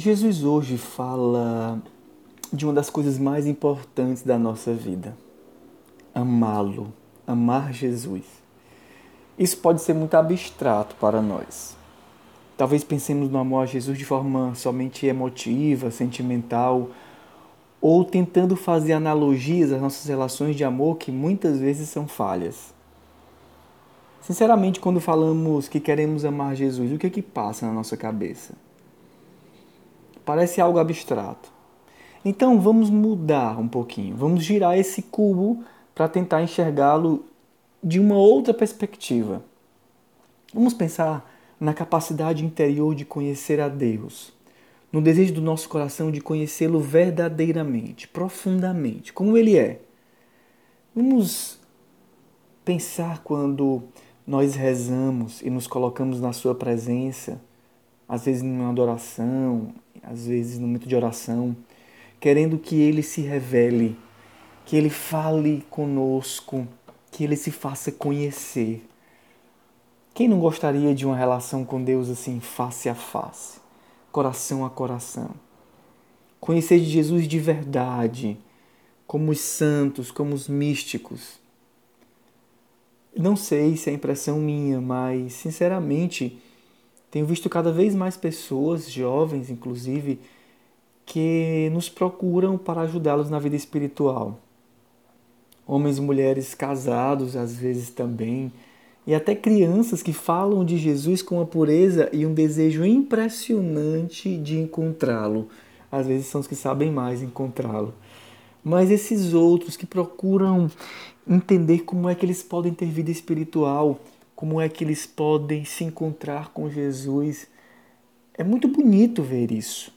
Jesus hoje fala de uma das coisas mais importantes da nossa vida: amá-lo, amar Jesus. Isso pode ser muito abstrato para nós. Talvez pensemos no amor a Jesus de forma somente emotiva, sentimental, ou tentando fazer analogias às nossas relações de amor que muitas vezes são falhas. Sinceramente, quando falamos que queremos amar Jesus, o que é que passa na nossa cabeça? Parece algo abstrato. Então vamos mudar um pouquinho, vamos girar esse cubo para tentar enxergá-lo de uma outra perspectiva. Vamos pensar na capacidade interior de conhecer a Deus, no desejo do nosso coração de conhecê-lo verdadeiramente, profundamente, como ele é. Vamos pensar quando nós rezamos e nos colocamos na sua presença, às vezes numa adoração, às vezes no momento de oração, querendo que Ele se revele, que Ele fale conosco, que Ele se faça conhecer. Quem não gostaria de uma relação com Deus assim, face a face, coração a coração? Conhecer de Jesus de verdade, como os santos, como os místicos. Não sei se é impressão minha, mas sinceramente tenho visto cada vez mais pessoas, jovens inclusive, que nos procuram para ajudá-los na vida espiritual. Homens e mulheres casados, às vezes também, e até crianças que falam de Jesus com uma pureza e um desejo impressionante de encontrá-lo. Às vezes são os que sabem mais encontrá-lo. Mas esses outros que procuram entender como é que eles podem ter vida espiritual, como é que eles podem se encontrar com Jesus. É muito bonito ver isso.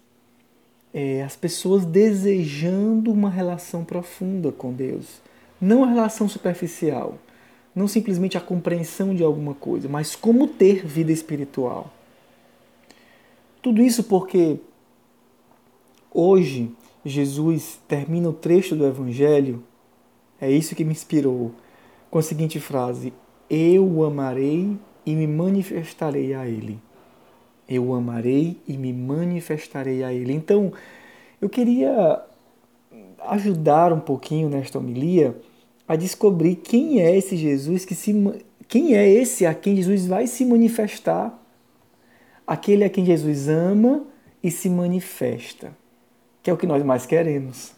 É, as pessoas desejando uma relação profunda com Deus, não a relação superficial, não simplesmente a compreensão de alguma coisa, mas como ter vida espiritual. Tudo isso porque hoje Jesus termina o trecho do Evangelho, é isso que me inspirou, com a seguinte frase: eu o amarei e me manifestarei a ele. Eu o amarei e me manifestarei a ele. Então, eu queria ajudar um pouquinho nesta homilia a descobrir quem é esse Jesus que se quem é esse a quem Jesus vai se manifestar, aquele a quem Jesus ama e se manifesta, que é o que nós mais queremos.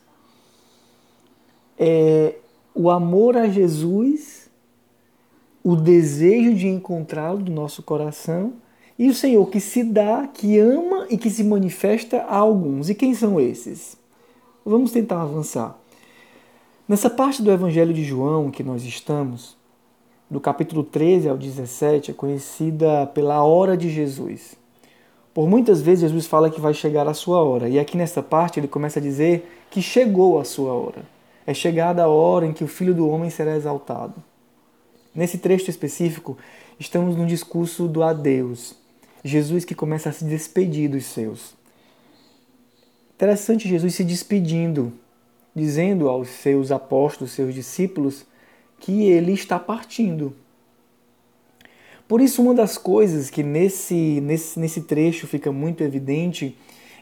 É o amor a Jesus o desejo de encontrá-lo do nosso coração e o Senhor que se dá, que ama e que se manifesta a alguns. E quem são esses? Vamos tentar avançar. Nessa parte do Evangelho de João que nós estamos, do capítulo 13 ao 17, é conhecida pela hora de Jesus. Por muitas vezes Jesus fala que vai chegar a sua hora, e aqui nessa parte ele começa a dizer que chegou a sua hora. É chegada a hora em que o Filho do Homem será exaltado. Nesse trecho específico, estamos no discurso do adeus. Jesus que começa a se despedir dos seus. Interessante Jesus se despedindo, dizendo aos seus apóstolos, seus discípulos, que ele está partindo. Por isso, uma das coisas que nesse, nesse, nesse trecho fica muito evidente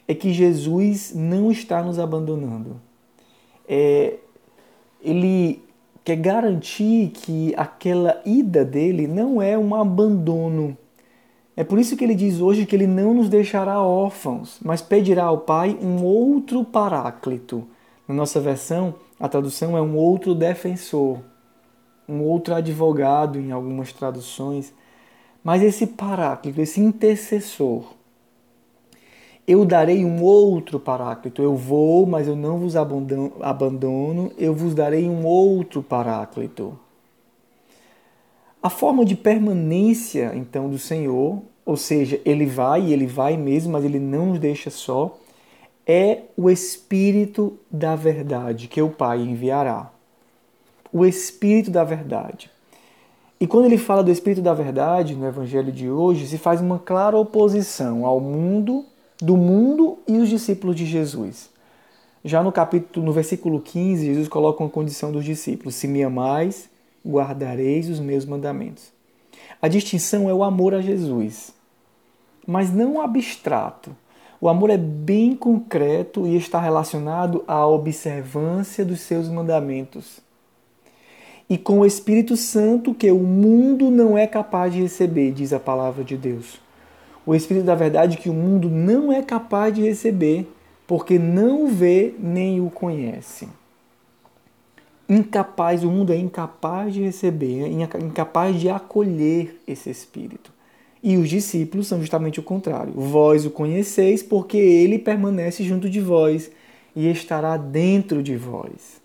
é que Jesus não está nos abandonando. É, ele quer garantir que aquela ida dele não é um abandono. É por isso que ele diz hoje que ele não nos deixará órfãos, mas pedirá ao Pai um outro paráclito. Na nossa versão, a tradução é um outro defensor, um outro advogado em algumas traduções. Mas esse paráclito, esse intercessor, eu darei um outro paráclito. Eu vou, mas eu não vos abandono, eu vos darei um outro paráclito. A forma de permanência, então, do Senhor, ou seja, ele vai e ele vai mesmo, mas ele não nos deixa só, é o Espírito da Verdade que o Pai enviará. O Espírito da Verdade. E quando ele fala do Espírito da Verdade no Evangelho de hoje, se faz uma clara oposição ao mundo do mundo e os discípulos de Jesus. Já no capítulo, no versículo 15, Jesus coloca uma condição dos discípulos: se me amais, guardareis os meus mandamentos. A distinção é o amor a Jesus, mas não abstrato, O amor é bem concreto e está relacionado à observância dos seus mandamentos. E com o Espírito Santo que o mundo não é capaz de receber, diz a palavra de Deus. O Espírito da verdade que o mundo não é capaz de receber, porque não o vê nem o conhece incapaz, o mundo é incapaz de receber, é incapaz de acolher esse Espírito. E os discípulos são justamente o contrário. Vós o conheceis porque ele permanece junto de vós e estará dentro de vós.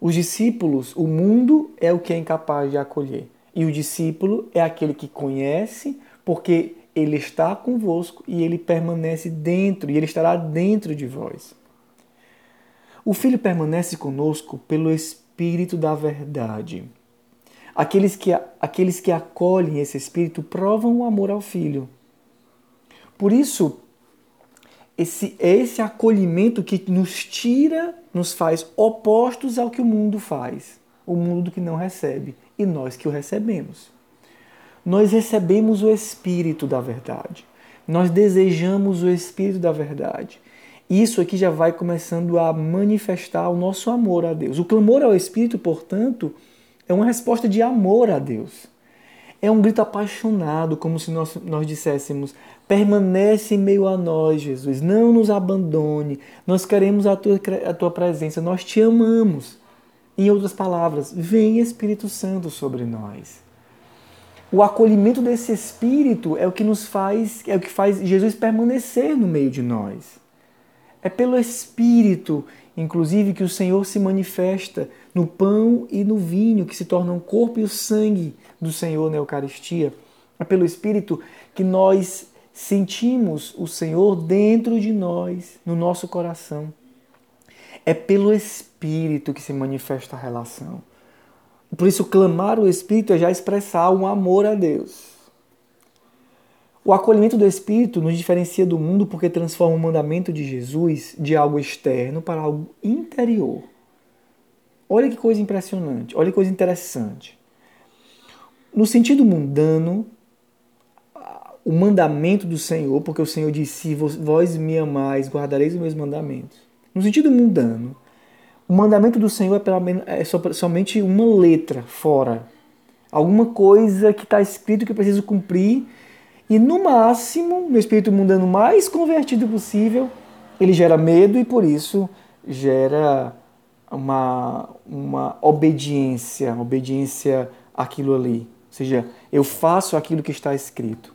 Os discípulos, o mundo é o que é incapaz de acolher. E o discípulo é aquele que conhece porque ele está convosco e ele permanece dentro e ele estará dentro de vós. O Filho permanece conosco pelo Espírito da Verdade. Aqueles que, aqueles que acolhem esse Espírito provam o amor ao Filho. Por isso, esse, é esse acolhimento que nos tira, nos faz opostos ao que o mundo faz. O mundo que não recebe e nós que o recebemos. Nós recebemos o Espírito da Verdade. Nós desejamos o Espírito da Verdade. Isso aqui já vai começando a manifestar o nosso amor a Deus. O clamor ao Espírito, portanto, é uma resposta de amor a Deus. É um grito apaixonado, como se nós, nós disséssemos: permanece em meio a nós, Jesus, não nos abandone, nós queremos a tua, a tua presença, nós te amamos. Em outras palavras, vem Espírito Santo sobre nós. O acolhimento desse Espírito é o que nos faz, é o que faz Jesus permanecer no meio de nós. É pelo Espírito, inclusive, que o Senhor se manifesta no pão e no vinho, que se tornam o corpo e o sangue do Senhor na Eucaristia. É pelo Espírito que nós sentimos o Senhor dentro de nós, no nosso coração. É pelo Espírito que se manifesta a relação. Por isso, clamar o Espírito é já expressar um amor a Deus. O acolhimento do Espírito nos diferencia do mundo porque transforma o mandamento de Jesus de algo externo para algo interior. Olha que coisa impressionante, olha que coisa interessante. No sentido mundano, o mandamento do Senhor, porque o Senhor disse: Vós me amais, guardareis os meus mandamentos. No sentido mundano, o mandamento do Senhor é, é somente uma letra fora. Alguma coisa que está escrito que eu preciso cumprir e no máximo, no espírito mundano mais convertido possível, ele gera medo e por isso gera uma, uma obediência, obediência àquilo ali. Ou seja, eu faço aquilo que está escrito.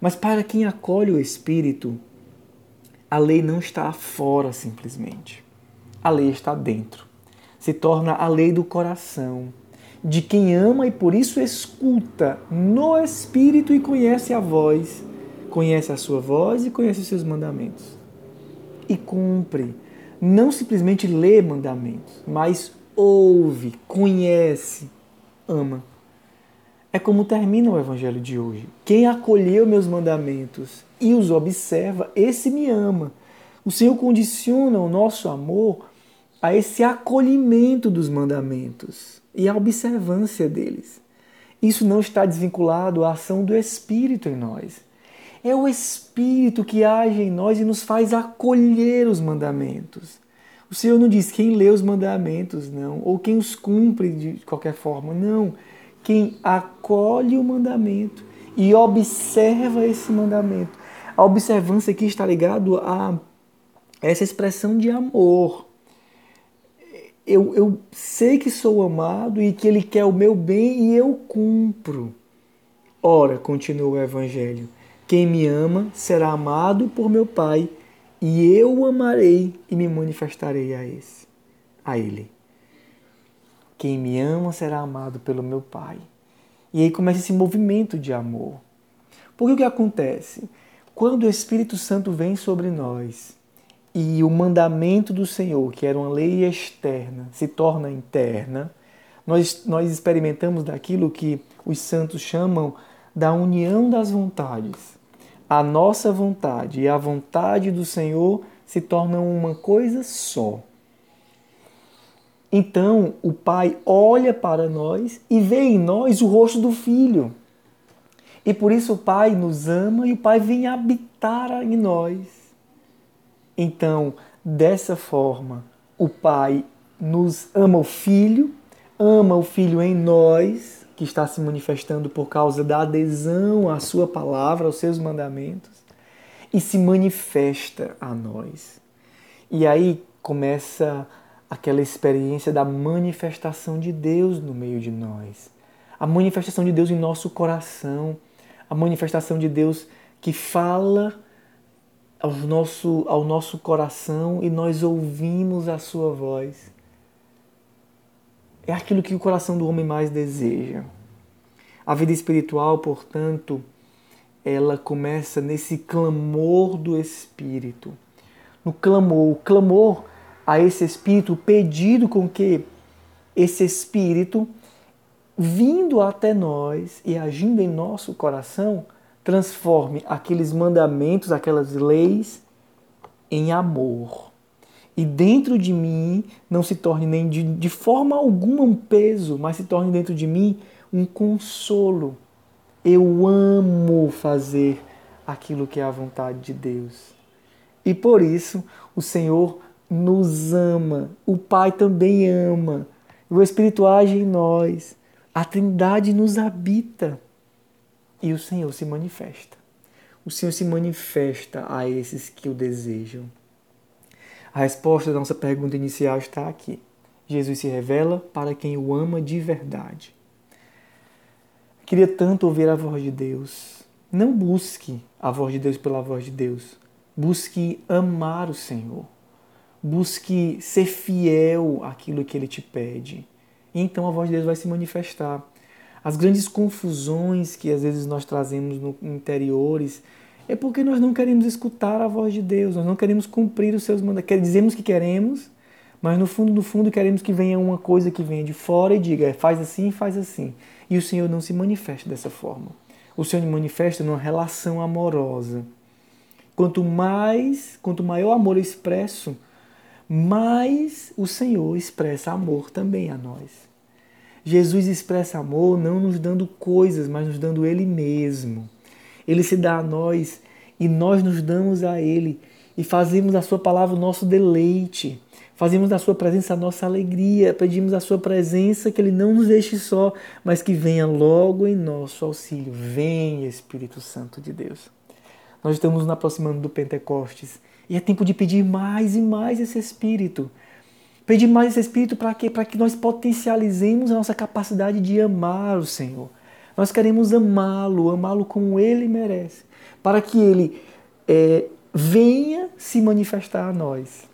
Mas para quem acolhe o Espírito, a lei não está fora simplesmente. A lei está dentro. Se torna a lei do coração de quem ama e por isso escuta no Espírito e conhece a voz, conhece a sua voz e conhece os seus mandamentos. E cumpre. Não simplesmente lê mandamentos, mas ouve, conhece, ama. É como termina o Evangelho de hoje. Quem acolheu meus mandamentos e os observa, esse me ama. O Senhor condiciona o nosso amor a esse acolhimento dos mandamentos e a observância deles. Isso não está desvinculado à ação do Espírito em nós. É o Espírito que age em nós e nos faz acolher os mandamentos. O Senhor não diz quem lê os mandamentos, não, ou quem os cumpre de qualquer forma, não. Quem acolhe o mandamento e observa esse mandamento. A observância aqui está ligado a essa expressão de amor eu, eu sei que sou amado e que Ele quer o meu bem e eu cumpro. Ora, continua o Evangelho, quem me ama será amado por meu Pai, e eu o amarei e me manifestarei a esse, a Ele. Quem me ama será amado pelo meu Pai. E aí começa esse movimento de amor. Porque o que acontece? Quando o Espírito Santo vem sobre nós, e o mandamento do Senhor, que era uma lei externa, se torna interna, nós, nós experimentamos daquilo que os santos chamam da união das vontades. A nossa vontade e a vontade do Senhor se tornam uma coisa só. Então o Pai olha para nós e vê em nós o rosto do Filho. E por isso o Pai nos ama e o Pai vem habitar em nós. Então, dessa forma, o Pai nos ama o Filho, ama o Filho em nós, que está se manifestando por causa da adesão à Sua palavra, aos seus mandamentos, e se manifesta a nós. E aí começa aquela experiência da manifestação de Deus no meio de nós. A manifestação de Deus em nosso coração, a manifestação de Deus que fala ao nosso, ao nosso coração e nós ouvimos a sua voz. É aquilo que o coração do homem mais deseja. A vida espiritual, portanto, ela começa nesse clamor do Espírito. No clamor, o clamor a esse Espírito, o pedido com que esse Espírito vindo até nós e agindo em nosso coração, transforme aqueles mandamentos, aquelas leis em amor. E dentro de mim não se torne nem de, de forma alguma um peso, mas se torne dentro de mim um consolo. Eu amo fazer aquilo que é a vontade de Deus. E por isso o Senhor nos ama, o Pai também ama, o Espírito age em nós a Trindade nos habita e o Senhor se manifesta. O Senhor se manifesta a esses que o desejam. A resposta da nossa pergunta inicial está aqui. Jesus se revela para quem o ama de verdade. Queria tanto ouvir a voz de Deus. Não busque a voz de Deus pela voz de Deus. Busque amar o Senhor. Busque ser fiel àquilo que Ele te pede então a voz de Deus vai se manifestar. As grandes confusões que às vezes nós trazemos no interiores é porque nós não queremos escutar a voz de Deus, nós não queremos cumprir os seus mandamentos. Dizemos que queremos, mas no fundo, no fundo, queremos que venha uma coisa que venha de fora e diga, faz assim, faz assim. E o Senhor não se manifesta dessa forma. O Senhor se manifesta numa relação amorosa. Quanto mais, quanto maior amor expresso, mais o Senhor expressa amor também a nós. Jesus expressa amor não nos dando coisas, mas nos dando Ele mesmo. Ele se dá a nós e nós nos damos a Ele e fazemos a Sua palavra o nosso deleite. Fazemos da Sua presença a nossa alegria. Pedimos a Sua presença que Ele não nos deixe só, mas que venha logo em nosso auxílio. Vem, Espírito Santo de Deus. Nós estamos nos aproximando do Pentecostes e é tempo de pedir mais e mais esse Espírito. Pedir mais esse Espírito para quê? Para que nós potencializemos a nossa capacidade de amar o Senhor. Nós queremos amá-lo, amá-lo como ele merece, para que ele é, venha se manifestar a nós.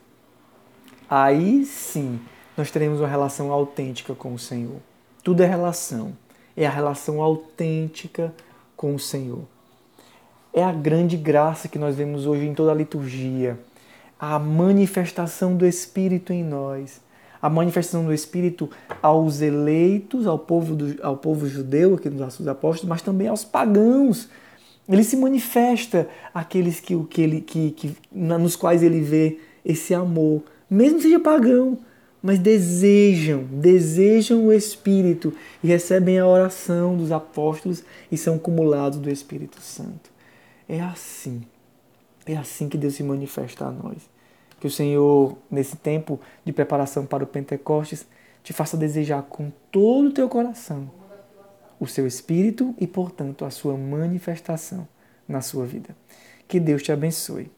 Aí sim, nós teremos uma relação autêntica com o Senhor. Tudo é relação. É a relação autêntica com o Senhor. É a grande graça que nós vemos hoje em toda a liturgia a manifestação do Espírito em nós, a manifestação do Espírito aos eleitos, ao povo, do, ao povo judeu, aqui nos Atos Apóstolos, mas também aos pagãos. Ele se manifesta àqueles que, que ele, que, que, nos quais ele vê esse amor, mesmo seja pagão, mas desejam, desejam o Espírito e recebem a oração dos apóstolos e são cumulados do Espírito Santo. É assim. É assim que Deus se manifesta a nós. Que o Senhor, nesse tempo de preparação para o Pentecostes, te faça desejar com todo o teu coração o seu espírito e, portanto, a sua manifestação na sua vida. Que Deus te abençoe.